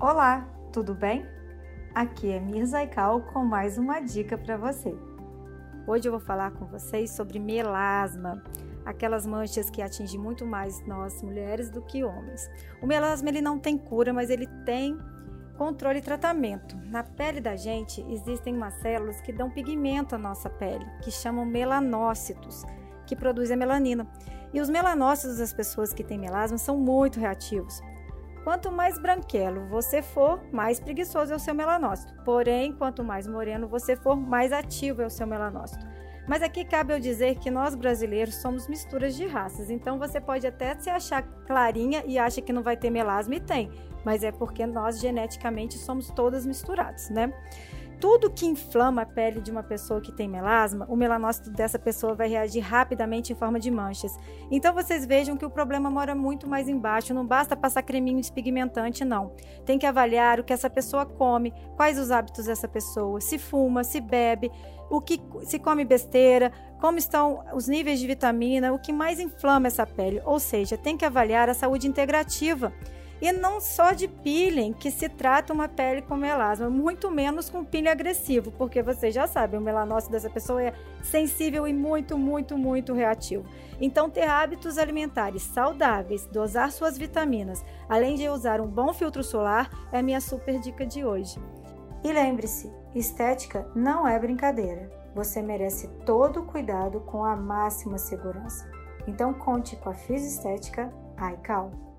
Olá, tudo bem? Aqui é Mirza Ical com mais uma dica para você. Hoje eu vou falar com vocês sobre melasma, aquelas manchas que atingem muito mais nós mulheres do que homens. O melasma ele não tem cura, mas ele tem controle e tratamento. Na pele da gente existem umas células que dão pigmento à nossa pele, que chamam melanócitos, que produzem a melanina. E os melanócitos das pessoas que têm melasma são muito reativos. Quanto mais branquelo você for, mais preguiçoso é o seu melanócito. Porém, quanto mais moreno você for, mais ativo é o seu melanócito. Mas aqui cabe eu dizer que nós brasileiros somos misturas de raças, então você pode até se achar clarinha e acha que não vai ter melasma e tem, mas é porque nós geneticamente somos todas misturadas, né? Tudo que inflama a pele de uma pessoa que tem melasma, o melanócito dessa pessoa vai reagir rapidamente em forma de manchas. Então vocês vejam que o problema mora muito mais embaixo, não basta passar creminho despigmentante, não. Tem que avaliar o que essa pessoa come, quais os hábitos dessa pessoa, se fuma, se bebe, o que se come besteira, como estão os níveis de vitamina, o que mais inflama essa pele. Ou seja, tem que avaliar a saúde integrativa. E não só de peeling que se trata uma pele com melasma, muito menos com peeling agressivo, porque vocês já sabem, o melanócito dessa pessoa é sensível e muito, muito, muito reativo. Então, ter hábitos alimentares saudáveis, dosar suas vitaminas, além de usar um bom filtro solar, é a minha super dica de hoje. E lembre-se, estética não é brincadeira. Você merece todo o cuidado com a máxima segurança. Então conte com a Estética iCal.